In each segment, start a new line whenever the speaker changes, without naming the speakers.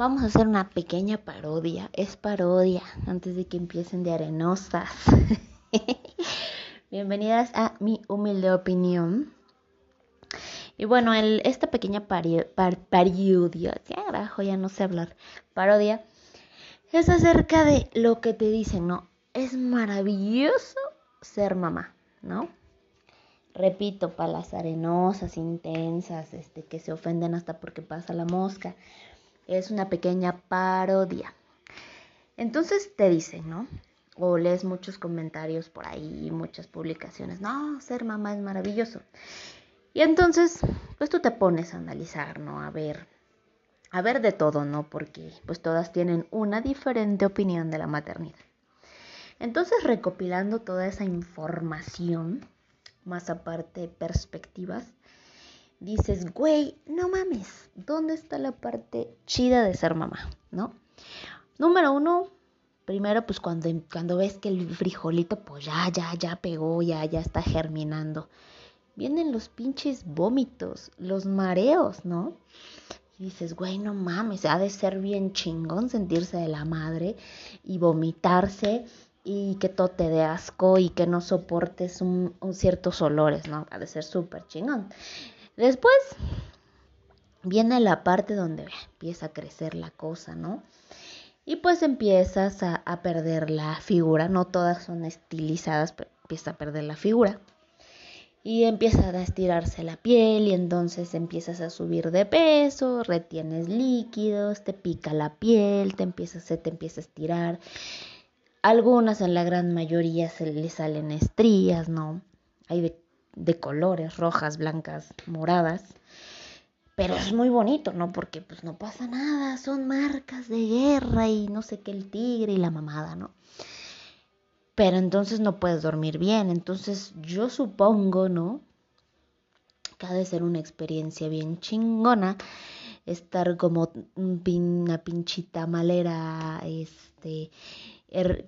vamos a hacer una pequeña parodia. Es parodia, antes de que empiecen de arenosas. Bienvenidas a mi humilde opinión. Y bueno, esta pequeña parodia, ya carajo, ya no sé hablar, parodia, es acerca de lo que te dicen, ¿no? Es maravilloso ser mamá, ¿no? repito, para las arenosas, intensas, este, que se ofenden hasta porque pasa la mosca. Es una pequeña parodia. Entonces te dicen, ¿no? O lees muchos comentarios por ahí, muchas publicaciones. No, ser mamá es maravilloso. Y entonces, pues tú te pones a analizar, ¿no? A ver, a ver de todo, ¿no? Porque pues todas tienen una diferente opinión de la maternidad. Entonces, recopilando toda esa información, más aparte perspectivas, dices, güey, no mames, ¿dónde está la parte chida de ser mamá? ¿No? Número uno, primero pues cuando, cuando ves que el frijolito pues ya, ya, ya pegó, ya, ya está germinando. Vienen los pinches vómitos, los mareos, ¿no? Y dices, güey, no mames, ha de ser bien chingón sentirse de la madre y vomitarse y que todo te dé asco y que no soportes un, ciertos olores, ¿no? Ha de ser súper chingón. Después viene la parte donde empieza a crecer la cosa, ¿no? Y pues empiezas a, perder la figura, no todas son estilizadas, pero empieza a perder la figura. Y empieza a estirarse la piel y entonces empiezas a subir de peso, retienes líquidos, te pica la piel, te empieza, se te empieza a estirar algunas, en la gran mayoría, se le salen estrías, ¿no? Hay de, colores, rojas, blancas, moradas. Pero es muy bonito, ¿no? Porque pues no pasa nada, son marcas de guerra y no sé qué, el tigre y la mamada, ¿no? Pero entonces no puedes dormir bien. Entonces yo supongo, ¿no? Que ha de ser una experiencia bien chingona estar como una pinchita malera, este,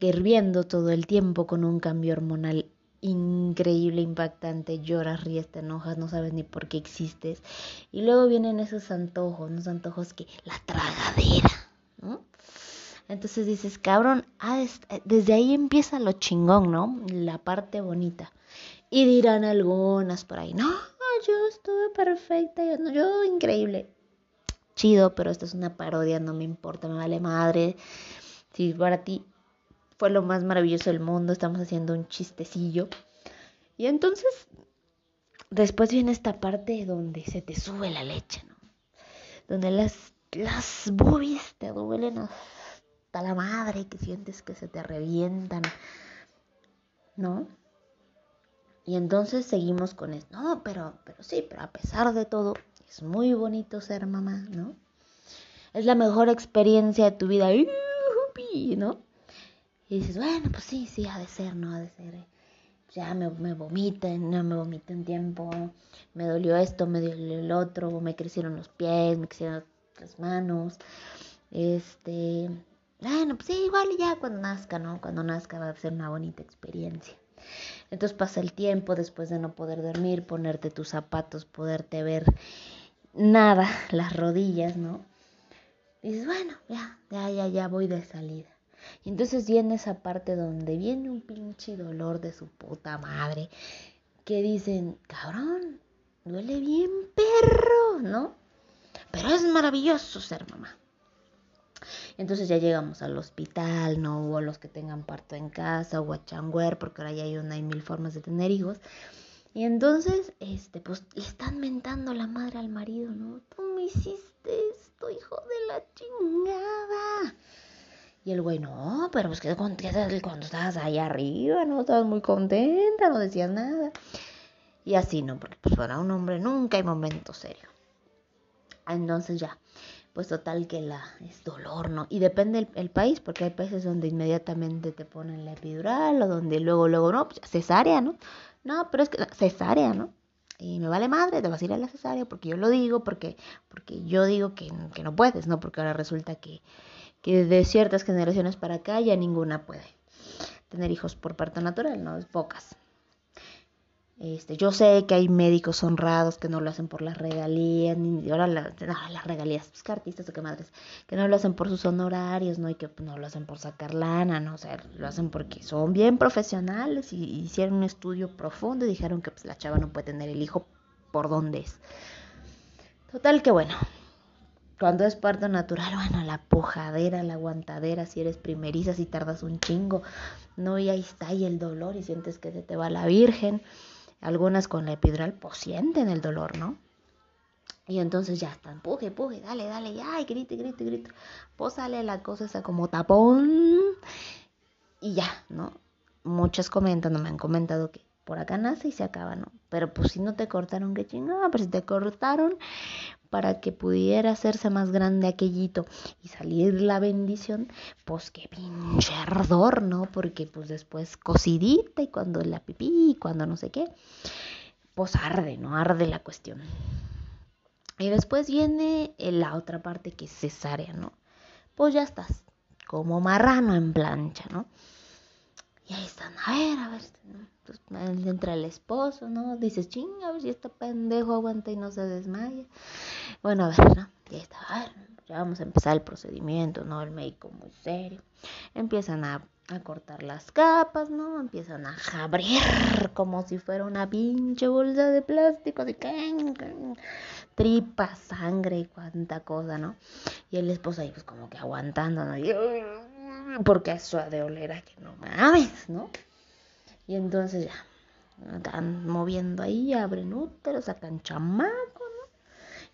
hirviendo todo el tiempo con un cambio hormonal increíble, impactante, lloras, ríes, te enojas, no sabes ni por qué existes. Y luego vienen esos antojos, unos antojos que la tragadera, ¿no? Entonces dices, cabrón, ah, desde ahí empieza lo chingón, ¿no? La parte bonita. Y dirán algunas por ahí, no, yo estuve perfecta, yo, yo increíble. Chido, pero esto es una parodia, no me importa, me vale madre. Si para ti fue lo más maravilloso del mundo, estamos haciendo un chistecillo. Y entonces, después viene esta parte donde se te sube la leche, ¿no? Donde las, las boobies te duelen hasta la madre, que sientes que se te revientan, ¿no? Y entonces seguimos con esto. No, pero, pero sí, pero a pesar de todo, es muy bonito ser mamá, ¿no? Es la mejor experiencia de tu vida, ¿no? Y dices, bueno, pues sí, sí, ha de ser, ¿no? Ha de ser. Eh, ya me, me vomiten, no me vomiten tiempo, me dolió esto, me dolió el otro, me crecieron los pies, me crecieron las manos. Este, bueno, pues sí, igual ya cuando nazca, ¿no? Cuando nazca va a ser una bonita experiencia. Entonces pasa el tiempo después de no poder dormir, ponerte tus zapatos, poderte ver nada, las rodillas, ¿no? Dices, bueno, ya, ya, ya, ya voy de salida. Y entonces viene esa parte donde viene un pinche dolor de su puta madre. Que dicen, cabrón, duele bien perro, ¿no? Pero es maravilloso ser mamá. Entonces ya llegamos al hospital, ¿no? O a los que tengan parto en casa, o a changuer, porque ahora ya hay una y mil formas de tener hijos. Y entonces, este, pues le están mentando la madre al marido, ¿no? Tú me hiciste esto, hijo de la chingada. Y el güey, no, pero pues que cuando estabas ahí arriba, no estabas muy contenta, no decías nada. Y así, ¿no? Porque pues para un hombre nunca hay momento serio. Entonces ya, pues total que la es dolor, ¿no? Y depende el, país, porque hay países donde inmediatamente te ponen la epidural o donde luego, luego, no, pues cesárea, ¿no? No, pero es que cesárea, ¿no? Y me vale madre, te vas a ir a la cesárea porque yo lo digo, porque, porque yo digo que, que no puedes, ¿no? Porque ahora resulta que que de ciertas generaciones para acá ya ninguna puede tener hijos por parto natural, ¿no? Es pocas. Este, yo sé que hay médicos honrados que no lo hacen por las regalías, ni ahora las, las regalías, pues que artistas o qué madres, que no lo hacen por sus honorarios, ¿no? Y que no lo hacen por sacar lana, ¿no? O sea, lo hacen porque son bien profesionales y hicieron un estudio profundo y dijeron que pues la chava no puede tener el hijo por donde es. Total que bueno, cuando es parto natural, bueno, la pujadera, la aguantadera, si eres primeriza, si tardas un chingo, no, y ahí está, y el dolor, y sientes que se te va la virgen. Algunas con la epidural, pues sienten el dolor, ¿no? Y entonces ya están, puje, puje, dale, dale, ya, y grite, grite, grite. Pues sale la cosa esa como tapón. Y ya, ¿no? Muchas comentan, me han comentado que por acá nace y se acaba, ¿no? Pero pues si no te cortaron, qué chingada, pero si te cortaron para que pudiera hacerse más grande aquellito y salir la bendición, pues qué pinche ardor, ¿no? Porque pues después cocidita y cuando la pipí y cuando no sé qué, pues arde, ¿no? Arde la cuestión. Y después viene la otra parte que es cesárea, ¿no? Pues ya estás como marrano en plancha, ¿no? Y ahí están, a ver, a ver, pues, entra el esposo, ¿no? Dices, chinga, a ver si este pendejo aguanta y no se desmaya. Bueno, a ver, ¿no? Ya está, a ver, ya vamos a empezar el procedimiento, ¿no? El médico muy serio. Empiezan a, a cortar las capas, ¿no? Empiezan a abrir como si fuera una pinche bolsa de plástico, de tripa, sangre y cuánta cosa, ¿no? Y el esposo ahí pues como que aguantando, ¿no? Porque eso ha de oler a que no mames, ¿no? Y entonces ya, están moviendo ahí, abren útero, sacan chamaco, ¿no?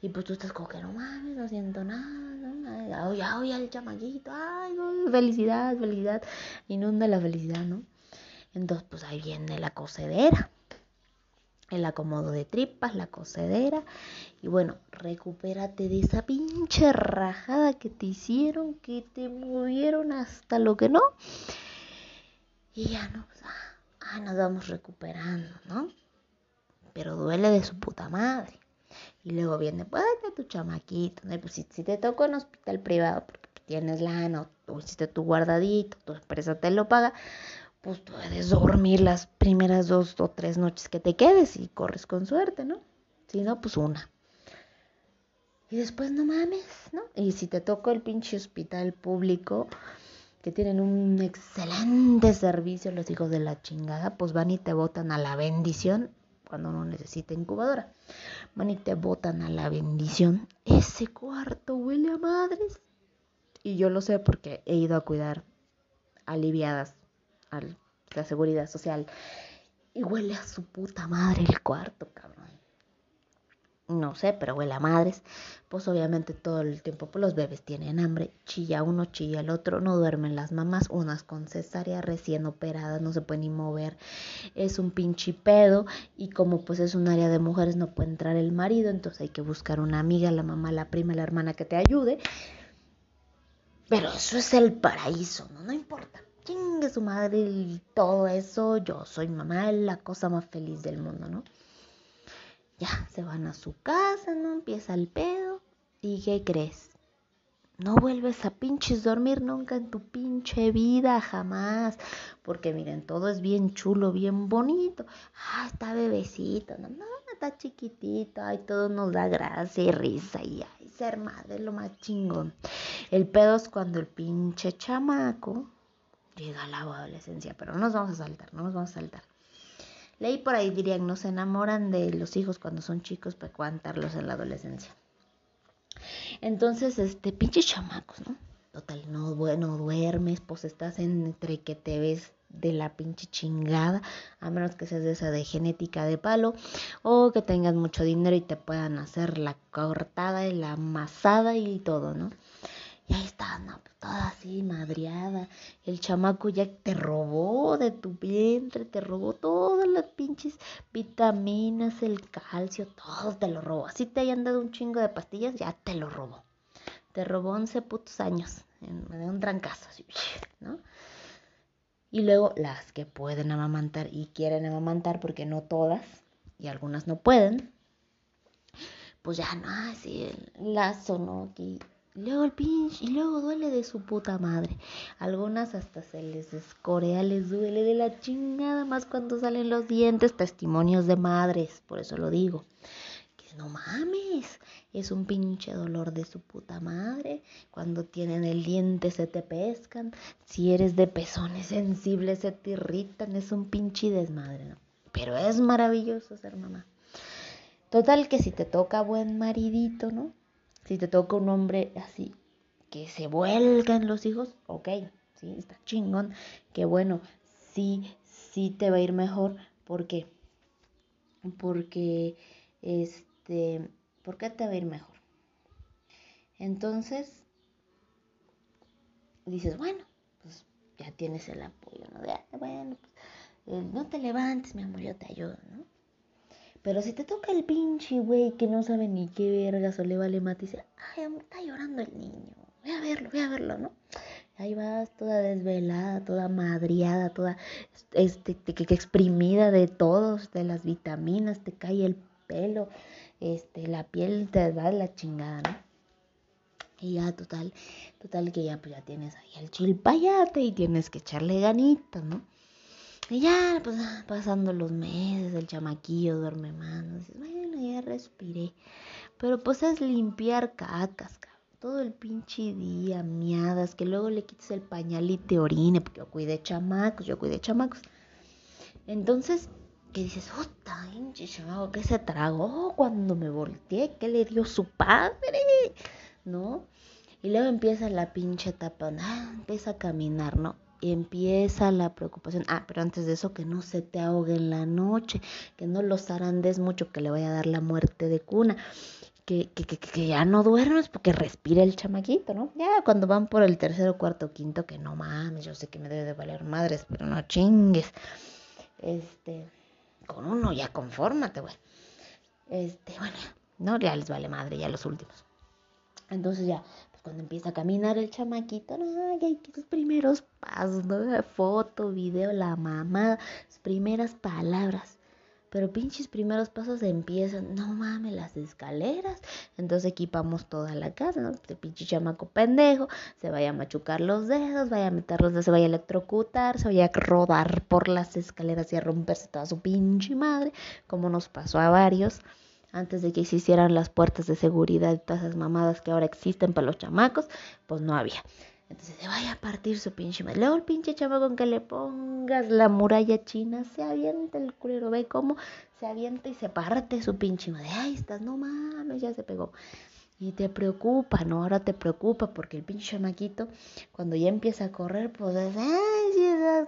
Y pues tú estás como que no mames, no siento nada, ¿no? Ay, ay, el chamaquito, ay, felicidad, felicidad, inunda la felicidad, ¿no? Entonces, pues ahí viene la cocedera el acomodo de tripas, la cocedera. Y bueno, recupérate de esa pinche rajada que te hicieron, que te movieron hasta lo que no. Y ya no, pues, ah, nos vamos recuperando, ¿no? Pero duele de su puta madre. Y luego viene, pues, tu chamaquito, ¿no? Pues si, te tocó en hospital privado porque tienes lana o hiciste tu guardadito, tu empresa te lo paga, pues puedes dormir las primeras dos o tres noches que te quedes y corres con suerte, ¿no? Si no, pues una. Y después no mames, ¿no? Y si te toca el pinche hospital público, que tienen un excelente servicio los hijos de la chingada, pues van y te botan a la bendición cuando uno necesita incubadora. Van y te botan a la bendición. Ese cuarto huele a madres. Y yo lo sé porque he ido a cuidar aliviadas a la seguridad social. Y huele a su puta madre el cuarto, cabrón. No sé, pero huele a madres. Pues obviamente todo el tiempo pues los bebés tienen hambre. Chilla uno, chilla el otro. No duermen las mamás. Unas con cesárea recién operadas. No se pueden ni mover. Es un pinche pedo. Y como pues es un área de mujeres no puede entrar el marido. Entonces hay que buscar una amiga, la mamá, la prima, la hermana que te ayude. Pero eso es el paraíso, ¿no? No importa chingue su madre y todo eso, yo soy mamá, la cosa más feliz del mundo, ¿no? Ya, se van a su casa, ¿no? Empieza el pedo. ¿Y qué crees? No vuelves a pinches dormir nunca en tu pinche vida, jamás. Porque miren, todo es bien chulo, bien bonito. Ah, está bebecito, no, no, está chiquitito. Ay, todo nos da gracia y risa. Y ay, ser madre lo más chingón. El pedo es cuando el pinche chamaco llega la adolescencia, pero no nos vamos a saltar, no nos vamos a saltar. Leí por ahí, dirían, no se enamoran de los hijos cuando son chicos para aguantarlos en la adolescencia. Entonces, este, pinches chamacos, ¿no? Total, no, bueno, duermes, pues estás entre que te ves de la pinche chingada, a menos que seas de esa de genética de palo, o que tengas mucho dinero y te puedan hacer la cortada y la amasada y todo, ¿no? Y ahí está, no, pues, toda así, madriada. El chamaco ya te robó de tu vientre, te robó todas las pinches vitaminas, el calcio, todo te lo robó. Así te hayan dado un chingo de pastillas, ya te lo robó. Te robó 11 putos años, de un trancazo, así, ¿no? Y luego las que pueden amamantar y quieren amamantar, porque no todas, y algunas no pueden, pues ya no, así el lazo, ¿no? Aquí Y luego el pinche, y luego duele de su puta madre. Algunas hasta se les escorea, les duele de la chingada más cuando salen los dientes, testimonios de madres, por eso lo digo. Que no mames, es un pinche dolor de su puta madre. Cuando tienen el diente se te pescan. Si eres de pezones sensibles se te irritan, es un pinche desmadre, ¿no? Pero es maravilloso ser mamá. Total que si te toca buen maridito, ¿no? Si te toca un hombre así, que se vuelca en los hijos, ok, sí, está chingón, que bueno, sí, sí te va a ir mejor, ¿por qué? Porque, este, ¿por qué te va a ir mejor? Entonces, dices, bueno, pues ya tienes el apoyo, ¿no? bueno, pues, eh, no te levantes, mi amor, yo te ayudo, ¿no? Pero si te toca el pinche güey que no sabe ni qué vergas o le vale mate y dice, ay, está llorando el niño, voy a verlo, voy a verlo, ¿no? Ahí vas toda desvelada, toda madriada, toda este, exprimida de todos, de las vitaminas, te cae el pelo, este, la piel te va la chingada, ¿no? Y ya, total, total que ya, pues ya tienes ahí el chilpayate y tienes que echarle ganitas, ¿no? Y ya, pues ah, pasando los meses, el chamaquillo duerme más. Bueno, ya respiré. Pero pues es limpiar cacas, cabrón. Todo el pinche día, miadas, que luego le quites el pañal y te orine, porque yo cuidé chamacos, yo cuidé chamacos. Entonces, ¿qué dices, puta, pinche chamaco, ¿qué se tragó cuando me volteé? ¿Qué le dio su padre? ¿No? Y luego empieza la pinche etapa, ah, empieza a caminar, ¿no? Empieza la preocupación. Ah, pero antes de eso, que no se te ahogue en la noche, que no los zarandes mucho, que le vaya a dar la muerte de cuna. Que, que, que, que, ya no duermes porque respira el chamaquito, ¿no? Ya cuando van por el tercero, cuarto, quinto, que no mames, yo sé que me debe de valer madres, pero no chingues. Este, con uno ya confórmate, güey. Este, bueno, no, ya les vale madre, ya los últimos. Entonces ya, cuando empieza a caminar el chamaquito, hay sus primeros pasos, ¿no? Foto, video, la mamá, sus primeras palabras. Pero pinches primeros pasos empiezan, no mames, las escaleras. Entonces equipamos toda la casa, ¿no? Este pinche chamaco pendejo, se vaya a machucar los dedos, vaya a meter los dedos, se vaya a electrocutar, se vaya a rodar por las escaleras y a romperse toda su pinche madre, como nos pasó a varios antes de que se hicieran las puertas de seguridad y todas esas mamadas que ahora existen para los chamacos, pues no había. Entonces se vaya a partir su pinche madre. Luego el pinche chamaco con que le pongas la muralla china, se avienta el culero, ve cómo se avienta y se parte su pinche madre. Ahí estás, no mames, ya se pegó. Y te preocupa, ¿no? Ahora te preocupa porque el pinche chamaquito, cuando ya empieza a correr, pues es, ay,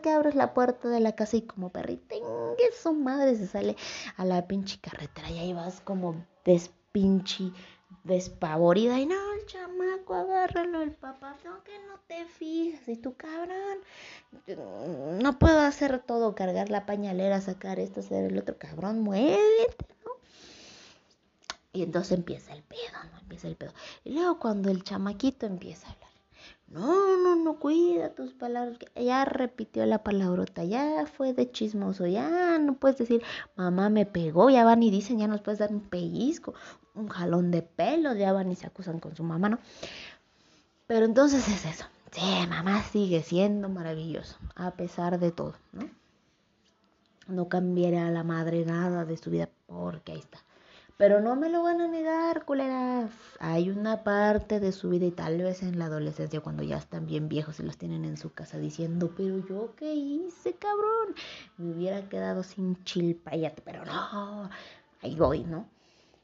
que abres la puerta de la casa y como perrito, que su madre se sale a la pinche carretera y ahí vas como despinche, despavorida. Y no, el chamaco, agárralo, el papá, no, que no te fijas. Y tú, cabrón, no puedo hacer todo, cargar la pañalera, sacar esto, hacer el otro, cabrón, muévete, y entonces empieza el pedo, ¿no? Empieza el pedo. Y luego cuando el chamaquito empieza a no, no, no, cuida tus palabras. Ya repitió la palabrota, ya fue de chismoso, ya no puedes decir, mamá me pegó, ya van y dicen, ya nos puedes dar un pellizco, un jalón de pelo, ya van y se acusan con su mamá, ¿no? Pero entonces es eso. Sí, mamá sigue siendo maravilloso, a pesar de todo, ¿no? No cambiará la madre nada de su vida, porque ahí está pero no me lo van a negar, culeras. Hay una parte de su vida y tal vez en la adolescencia cuando ya están bien viejos y los tienen en su casa diciendo, pero yo qué hice, cabrón. Me hubiera quedado sin chilpayate, pero no, ahí voy, ¿no?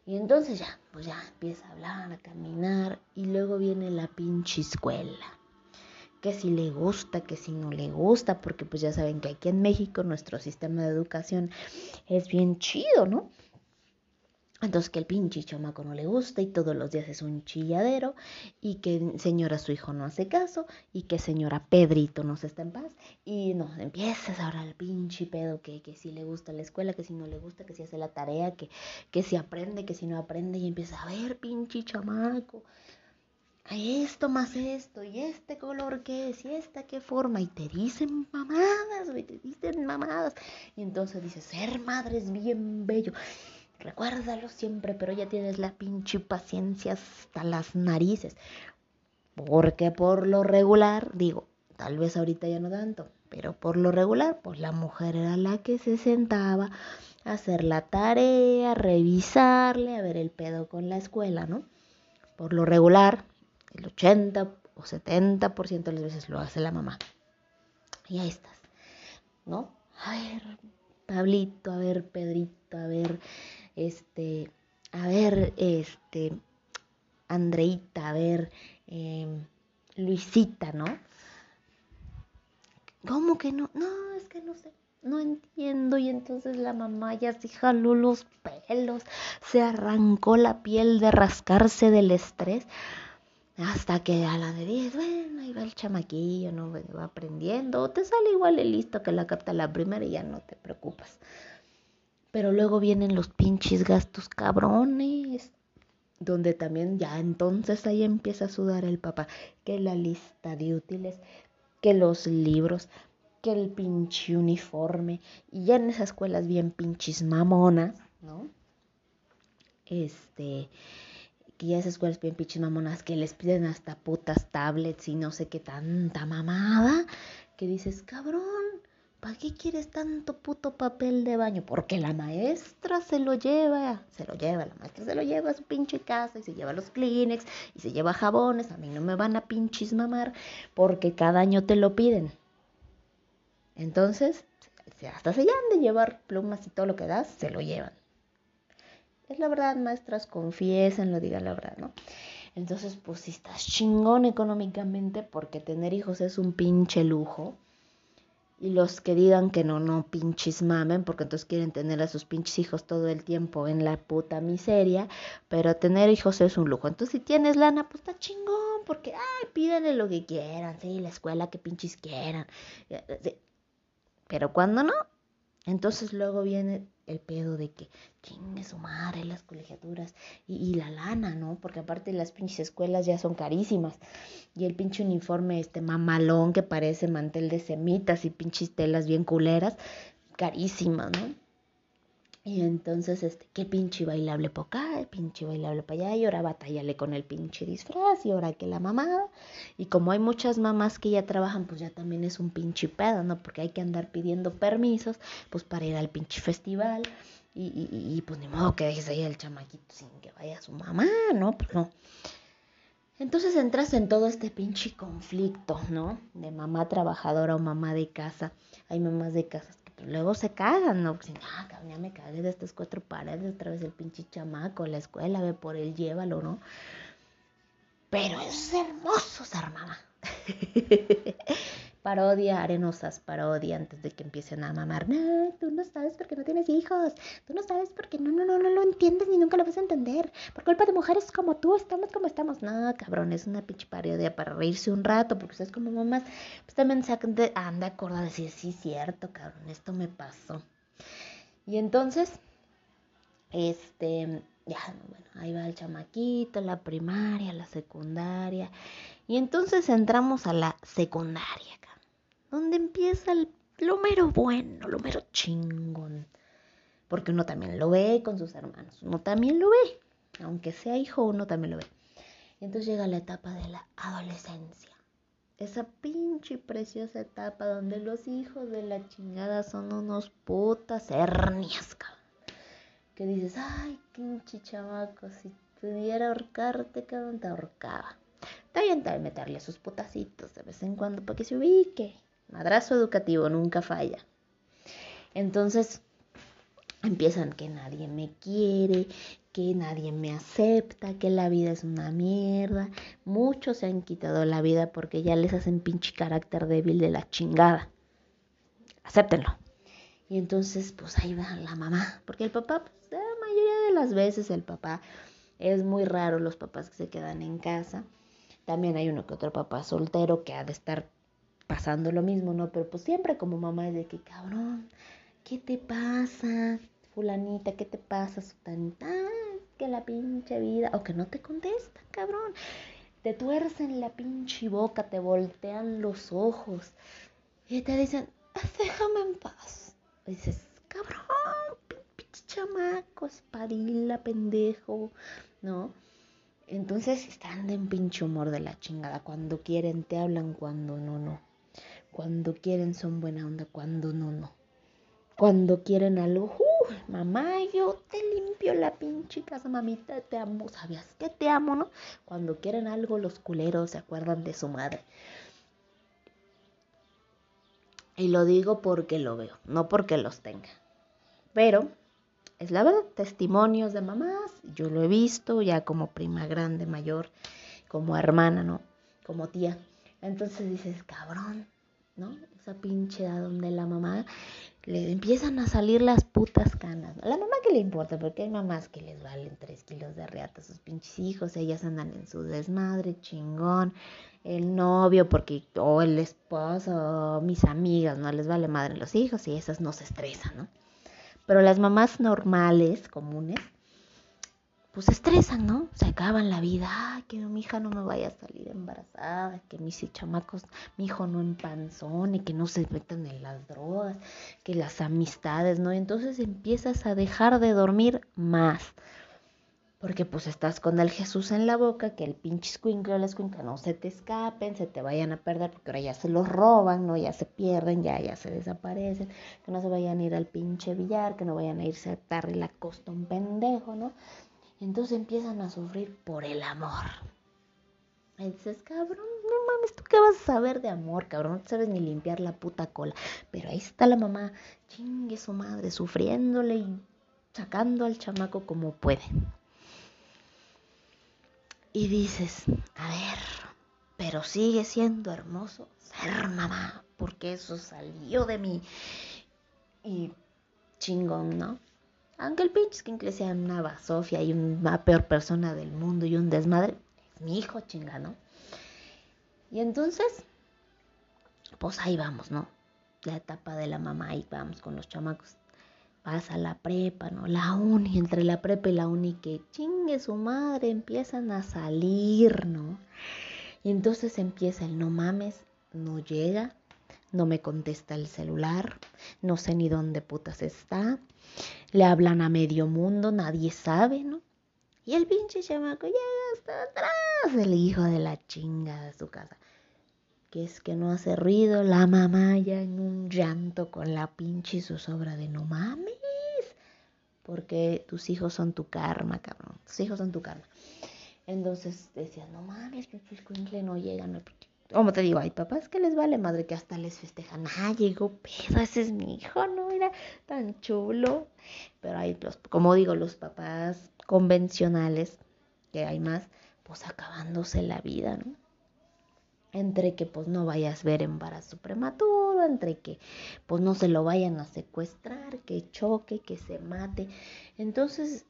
Y entonces ya, pues ya empieza a hablar, a caminar y luego viene la pinche escuela. Que si le gusta, que si no le gusta, porque pues ya saben que aquí en México nuestro sistema de educación es bien chido, ¿no? Entonces que el pinche chamaco no le gusta y todos los días es un chilladero y que señora su hijo no hace caso y que señora Pedrito no se está en paz. Y no, empiezas ahora el pinche pedo que, que si le gusta la escuela, que si no le gusta, que si hace la tarea, que, que si aprende, que si no aprende y empieza a ver pinche chamaco, esto más esto y este color qué es y esta qué forma y te dicen mamadas, y te dicen mamadas. Y entonces dice ser madre es bien bello Recuérdalo siempre, pero ya tienes la pinche paciencia hasta las narices. Porque por lo regular, digo, tal vez ahorita ya no tanto, pero por lo regular, pues la mujer era la que se sentaba a hacer la tarea, a revisarle, a ver el pedo con la escuela, ¿no? Por lo regular, el 80 o 70% de las veces lo hace la mamá. Y ahí estás, ¿no? A ver, Pablito, a ver, Pedrito, a ver, este, a ver, este, Andreita, a ver, em, Luisita, ¿no? ¿Cómo que no? No, es que no sé, no entiendo. Y entonces la mamá ya se jaló los pelos, se arrancó la piel de rascarse del estrés. Hasta que a la de 10, bueno, ahí va el chamaquillo, ¿no? Va aprendiendo. O te sale igual el listo que la capta la primera y ya no te preocupas. Pero luego vienen los pinches gastos cabrones. Donde también ya entonces ahí empieza a sudar el papá. Que la lista de útiles, que los libros, que el pinche uniforme. Y ya en esas escuelas bien pinches mamonas, ¿no? Este que ya esas escuelas bien pinches mamonas que les piden hasta putas tablets y no sé qué tanta mamada, que dices, cabrón, ¿para qué quieres tanto puto papel de baño? Porque la maestra se lo lleva, se lo lleva, la maestra se lo lleva a su pinche casa y se lleva los Kleenex y se lleva jabones, a mí no me van a pinches mamar porque cada año te lo piden. Entonces, hasta se llaman de llevar plumas y todo lo que das, se lo llevan. Es la verdad, maestras, confiesen, lo digan la verdad, ¿no? Entonces, pues si estás chingón económicamente, porque tener hijos es un pinche lujo. Y los que digan que no, no pinches mamen, porque entonces quieren tener a sus pinches hijos todo el tiempo en la puta miseria, pero tener hijos es un lujo. Entonces, si tienes lana, pues está chingón, porque, ay, pídanle lo que quieran, sí, la escuela que pinches quieran. Pero cuando no, entonces luego viene el pedo de que chingue su madre las colegiaturas y, la lana, ¿no? Porque aparte las pinches escuelas ya son carísimas. Y el pinche uniforme este mamalón que parece mantel de semitas y pinches telas bien culeras, carísimas, ¿no? Y entonces, este, qué pinche bailable por acá, pinche bailable para allá, y ahora batallale con el pinche disfraz, y ahora que la mamá. Y como hay muchas mamás que ya trabajan, pues ya también es un pinche pedo, ¿no? Porque hay que andar pidiendo permisos, pues para ir al pinche festival. Y, y, y pues ni modo que dejes ahí al chamaquito sin que vaya su mamá, ¿no? Pues no. Entonces entras en todo este pinche conflicto, ¿no? De mamá trabajadora o mamá de casa. Hay mamás de casa luego se cagan, ¿no? Ah, cabrón, ya me cagué de estas cuatro paredes, otra vez el pinche chamaco, la escuela, ve por él, llévalo, ¿no? Pero es hermoso ser mamá. parodia, arenosas, parodia antes de que empiecen a mamar. No, tú no sabes porque no tienes hijos. Tú no sabes porque no, no, no, no lo entiendes ni nunca lo vas a entender. Por culpa de mujeres como tú, estamos como estamos. No, cabrón, es una pinche parodia para reírse un rato, porque ustedes como mamás, pues también se han de acordar de decir, sí, cierto, cabrón, esto me pasó. Y entonces, este, ya, bueno, ahí va el chamaquito, la primaria, la secundaria. Y entonces entramos a la secundaria, donde empieza el, lo mero bueno, lo mero chingón. Porque uno también lo ve con sus hermanos, uno también lo ve, aunque sea hijo, uno también lo ve. Y entonces llega la etapa de la adolescencia. Esa pinche y preciosa etapa donde los hijos de la chingada son unos putas hernias, cabrón. Que dices, ay, pinche chamaco, si pudiera ahorcarte, cabrón, te ahorcaba. Está bien, también meterle sus putacitos de vez en cuando para que se ubique. Madrazo educativo nunca falla. Entonces empiezan que nadie me quiere, que nadie me acepta, que la vida es una mierda. Muchos se han quitado la vida porque ya les hacen pinche carácter débil de la chingada. Acéptenlo. Y entonces, pues ahí va la mamá. Porque el papá, pues la mayoría de las veces el papá es muy raro los papás que se quedan en casa. También hay uno que otro papá soltero que ha de estar pasando lo mismo, ¿no? Pero pues siempre como mamá es de que, cabrón, ¿qué te pasa? Fulanita, ¿qué te pasa? Sutanita, que la pinche vida, o que no te contesta, cabrón. Te tuercen la pinche boca, te voltean los ojos y te dicen, déjame en paz. Dices, cabrón, pinche chamaco, espadilla, pendejo, ¿no? Entonces están de un pinche humor de la chingada. Cuando quieren te hablan, cuando no, no. Cuando quieren son buena onda, cuando no, no. Cuando quieren algo, uh, mamá, yo te limpio la pinche casa, mamita, te amo. ¿Sabías que te amo, no? Cuando quieren algo, los culeros se acuerdan de su madre. Y lo digo porque lo veo, no porque los tenga. Pero es la verdad, testimonios de mamás, yo lo he visto ya como prima grande, mayor, como hermana, ¿no? Como tía. Entonces dices, cabrón, ¿no? Esa pinche edad donde la mamá le empiezan a salir las putas canas. La mamá que le importa, porque hay mamás que les valen tres kilos de reata a sus pinches hijos, ellas andan en su desmadre, chingón, el novio, porque, o el esposo, mis amigas, no les vale madre los hijos y esas no se estresan, ¿no? Pero las mamás normales, comunes, pues estresan, ¿no? Se acaban la vida. Ay, que mi hija no me vaya a salir embarazada, que mis chamacos, mi hijo no empanzone, que no se metan en las drogas, que las amistades, ¿no? Entonces empiezas a dejar de dormir más porque pues estás con el Jesús en la boca, que el pinche squinkle o la squinkle no se te escapen, se te vayan a perder, porque ahora ya se los roban, ¿no? Ya se pierden, ya, ya se desaparecen, que no se vayan a ir al pinche billar, que no vayan a irse a darle la costa un pendejo, ¿no? Entonces empiezan a sufrir por el amor. Y dices, cabrón, no mames, ¿tú qué vas a saber de amor, cabrón? No sabes ni limpiar la puta cola. Pero ahí está la mamá, chingue su madre, sufriéndole y sacando al chamaco como puede y dices, a ver, pero sigue siendo hermoso ser mamá, porque eso salió de mí. Y chingón, ¿no? Aunque el pinche Skinkle sea una basofia y una peor persona del mundo y un desmadre, es mi hijo, chinga, ¿no? Y entonces, pues ahí vamos, ¿no? La etapa de la mamá, ahí vamos con los chamacos pasa la prepa, ¿no? La uni, entre la prepa y la uni, que chingue su madre, empiezan a salir, ¿no? Y entonces empieza el no mames, no llega, no me contesta el celular, no sé ni dónde putas está, le hablan a medio mundo, nadie sabe, ¿no? Y el pinche chamaco llega hasta atrás, el hijo de la chinga de su casa. Que es que no hace ruido, la mamá ya en un llanto con la pinche zozobra de no mames porque tus hijos son tu karma, cabrón. Tus hijos son tu karma. Entonces decías, no mames, que el no llega, no, como te digo, hay papás que les vale madre que hasta les festejan, ah, llegó pedo, ese es mi hijo, no era tan chulo. Pero hay, los, como digo, los papás convencionales, que hay más, pues acabándose la vida, ¿no? entre que pues no vayas a ver embarazo prematuro, entre que pues no se lo vayan a secuestrar, que choque, que se mate. Entonces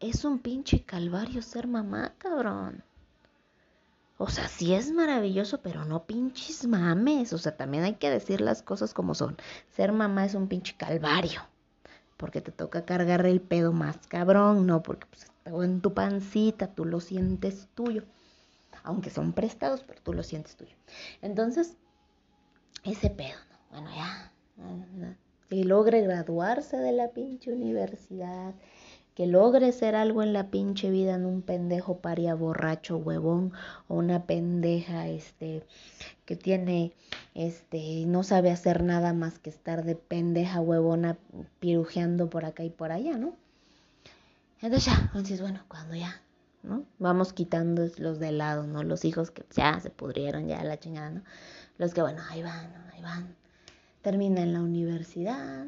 es un pinche calvario ser mamá, cabrón. O sea, sí es maravilloso, pero no pinches mames. O sea, también hay que decir las cosas como son. Ser mamá es un pinche calvario. Porque te toca cargar el pedo más cabrón, no porque pues, está en tu pancita, tú lo sientes tuyo aunque son prestados, pero tú lo sientes tuyo. Entonces, ese pedo, ¿no? Bueno, ya, que logre graduarse de la pinche universidad, que logre ser algo en la pinche vida en un pendejo paria borracho huevón o una pendeja este que tiene este no sabe hacer nada más que estar de pendeja huevona pirujeando por acá y por allá, ¿no? Entonces ya, entonces bueno, cuando ya ¿no? Vamos quitando los de lado, ¿no? Los hijos que ya se pudrieron, ya la chingada, ¿no? Los que, bueno, ahí van, ahí van. Terminan la universidad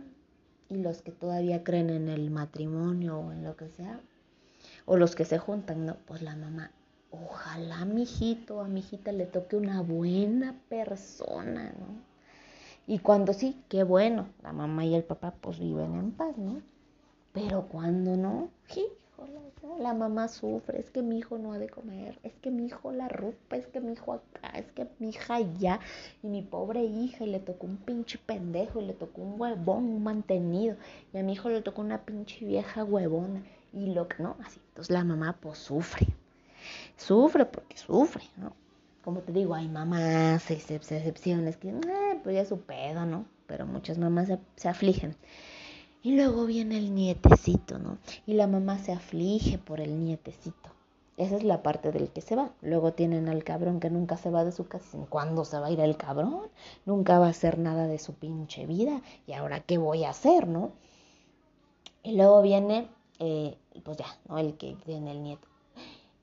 y los que todavía creen en el matrimonio o en lo que sea, o los que se juntan, ¿no? Pues la mamá, ojalá mi hijito, a mi hijita le toque una buena persona, ¿no? Y cuando sí, qué bueno, la mamá y el papá pues viven en paz, ¿no? Pero cuando no, la mamá sufre, es que mi hijo no ha de comer, es que mi hijo la ropa, es que mi hijo acá, es que mi hija allá, y mi pobre hija, y le tocó un pinche pendejo, y le tocó un huevón, un mantenido, y a mi hijo le tocó una pinche vieja huevona, y lo que, no, así, entonces la mamá pues sufre, sufre porque sufre, ¿no? Como te digo, hay mamás, excepciones, que, eh, pues ya su pedo, ¿no? Pero muchas mamás se afligen. Y luego viene el nietecito, ¿no? Y la mamá se aflige por el nietecito. Esa es la parte del que se va. Luego tienen al cabrón que nunca se va de su casa. ¿cuándo se va a ir el cabrón? Nunca va a hacer nada de su pinche vida. ¿Y ahora qué voy a hacer, no? Y luego viene, eh, pues ya, ¿no? El que tiene el nieto.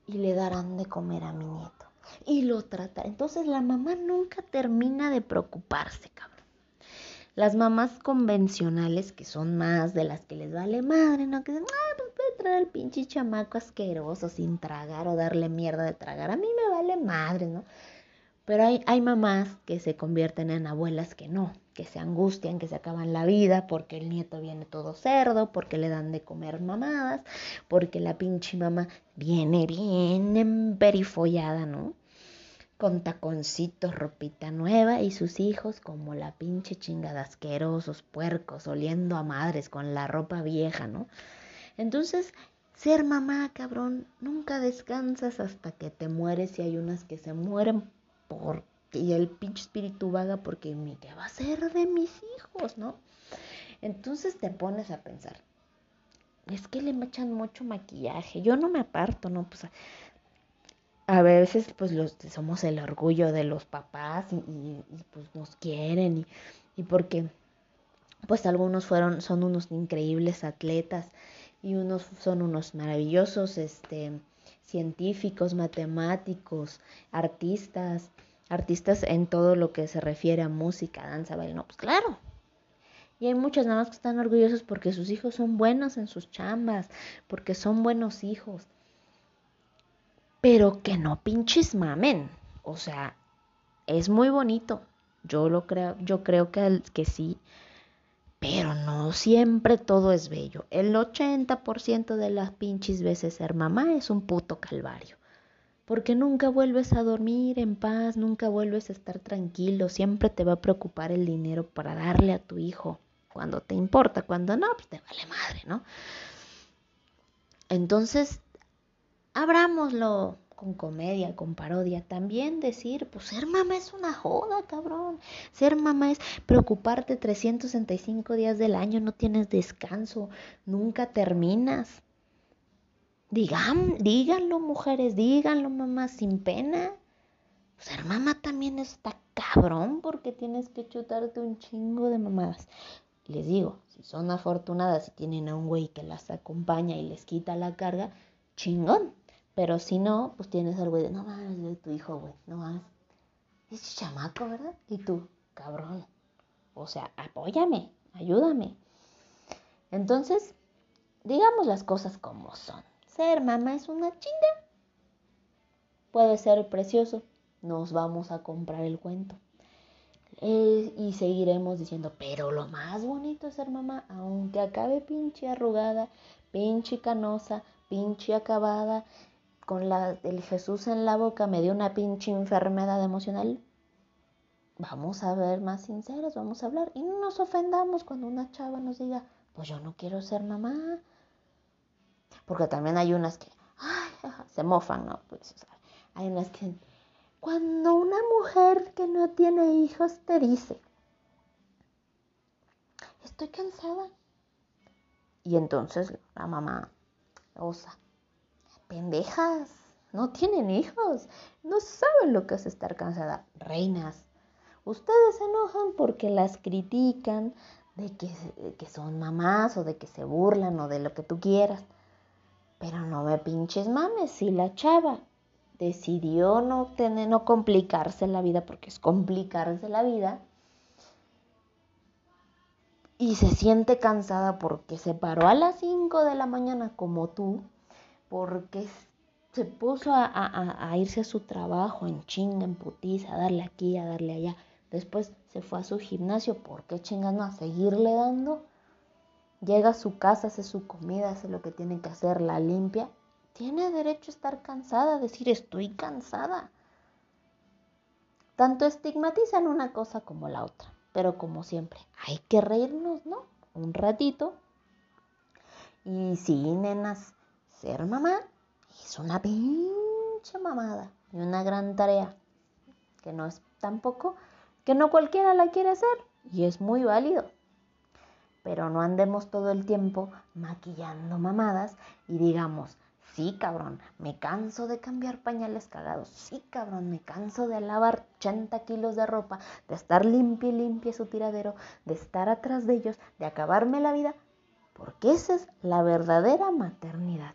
Y le darán de comer a mi nieto. Y lo trata. Entonces la mamá nunca termina de preocuparse, cabrón. Las mamás convencionales, que son más de las que les vale madre, ¿no? Que dicen, ah, pues puede traer al pinche chamaco asqueroso sin tragar o darle mierda de tragar. A mí me vale madre, ¿no? Pero hay, hay mamás que se convierten en abuelas que no, que se angustian, que se acaban la vida porque el nieto viene todo cerdo, porque le dan de comer mamadas, porque la pinche mamá viene bien emperifollada, ¿no? Con taconcitos, ropita nueva y sus hijos como la pinche chingada asquerosos, puercos, oliendo a madres con la ropa vieja, ¿no? Entonces, ser mamá, cabrón, nunca descansas hasta que te mueres y hay unas que se mueren por y el pinche espíritu vaga porque ¿qué va a ser de mis hijos, no? Entonces te pones a pensar, es que le echan mucho maquillaje, yo no me aparto, ¿no? Pues a veces pues los, somos el orgullo de los papás y, pues nos quieren y, porque pues algunos fueron son unos increíbles atletas y unos son unos maravillosos este científicos matemáticos artistas artistas en todo lo que se refiere a música danza baile no pues claro. Y hay muchas nada más que están orgullosos porque sus hijos son buenos en sus chambas porque son buenos hijos pero que no pinches mamen. O sea, es muy bonito. Yo lo creo, yo creo que, que sí. Pero no siempre todo es bello. El 80% de las pinches veces ser mamá es un puto calvario. Porque nunca vuelves a dormir en paz, nunca vuelves a estar tranquilo, siempre te va a preocupar el dinero para darle a tu hijo. Cuando te importa, cuando no, pues te vale madre, ¿no? Entonces, abrámoslo con comedia, con parodia. También decir, pues ser mamá es una joda, cabrón. Ser mamá es preocuparte 365 días del año, no tienes descanso, nunca terminas. Digan, díganlo, mujeres, díganlo, mamá, sin pena. Ser mamá también está cabrón porque tienes que chutarte un chingo de mamadas. Les digo, si son afortunadas y tienen a un güey que las acompaña y les quita la carga, chingón pero si no, pues tienes al güey de, no mames, tu hijo, güey, no mames. Es chamaco, ¿verdad? Y tú, cabrón. O sea, apóyame, ayúdame. Entonces, digamos las cosas como son. Ser mamá es una chinga. Puede ser precioso. Nos vamos a comprar el cuento. Eh, y seguiremos diciendo, pero lo más bonito es ser mamá, aunque acabe pinche arrugada, pinche canosa, pinche acabada, con el Jesús en la boca me dio una pinche enfermedad emocional, vamos a ver más sinceros, vamos a hablar y no nos ofendamos cuando una chava nos diga, pues yo no quiero ser mamá. Porque también hay unas que, se mofan, ¿no? Pues, hay unas que, cuando una mujer que no tiene hijos te dice, estoy cansada. Y entonces la mamá osa pendejas, no tienen hijos, no saben lo que es estar cansada. Reinas, ustedes se enojan porque las critican de que, que, son mamás o de que se burlan o de lo que tú quieras. Pero no me pinches mames, si la chava decidió no tener, no complicarse la vida, porque es complicarse la vida, y se siente cansada porque se paró a las 5 de la mañana como tú, porque se puso a, irse a su trabajo en chinga, en putiza, a darle aquí, a darle allá. Después se fue a su gimnasio, ¿por qué chingas no? A seguirle dando. Llega a su casa, hace su comida, hace lo que tiene que hacer, la limpia. Tiene derecho a estar cansada, a decir estoy cansada. Tanto estigmatizan una cosa como la otra. Pero como siempre, hay que reírnos, ¿no? Un ratito. Y sí, nenas, ser mamá es una pinche mamada y una gran tarea que no es tampoco, que no cualquiera la quiere hacer y es muy válido. Pero no andemos todo el tiempo maquillando mamadas y digamos, Sí, cabrón, me canso de cambiar pañales cagados. Sí, cabrón, me canso de lavar 80 kilos de ropa, de estar limpia y limpia su tiradero, de estar atrás de ellos, de acabarme la vida. Porque esa es la verdadera maternidad.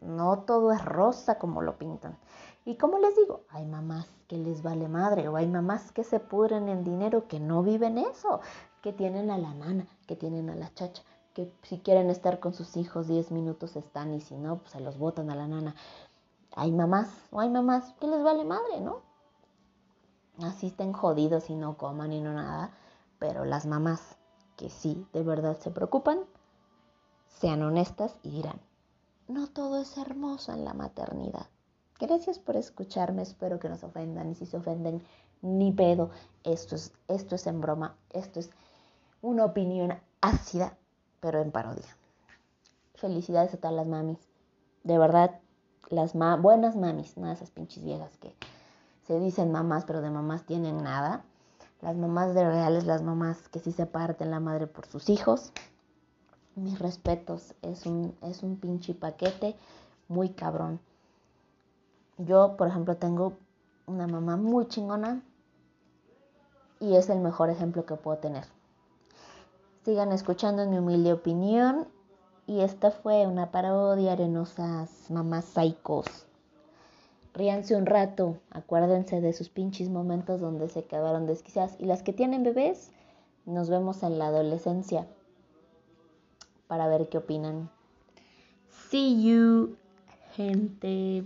No todo es rosa como lo pintan. Y como les digo, hay mamás que les vale madre o hay mamás que se pudren en dinero que no viven eso, que tienen a la nana, que tienen a la chacha, que si quieren estar con sus hijos 10 minutos están y si no, pues se los botan a la nana. Hay mamás o hay mamás que les vale madre, ¿no? Así estén jodidos y no coman y no nada, pero las mamás que sí de verdad se preocupan, sean honestas y dirán, no todo es hermoso en la maternidad. Gracias por escucharme, espero que no se ofendan y si se ofenden, ni pedo. Esto es, esto es en broma, esto es una opinión ácida, pero en parodia. Felicidades a todas las mamis. De verdad, las buenas mamis, no esas pinches viejas que se dicen mamás, pero de mamás tienen nada. Las mamás de reales, las mamás que sí se parten la madre por sus hijos mis respetos, es un, es un pinche paquete muy cabrón. Yo, por ejemplo, tengo una mamá muy chingona y es el mejor ejemplo que puedo tener. Sigan escuchando mi humilde opinión y esta fue una parodia arenosas mamás psicos. Ríanse un rato, acuérdense de sus pinches momentos donde se quedaron desquiciadas y las que tienen bebés, nos vemos en la adolescencia para ver qué opinan. See you, gente.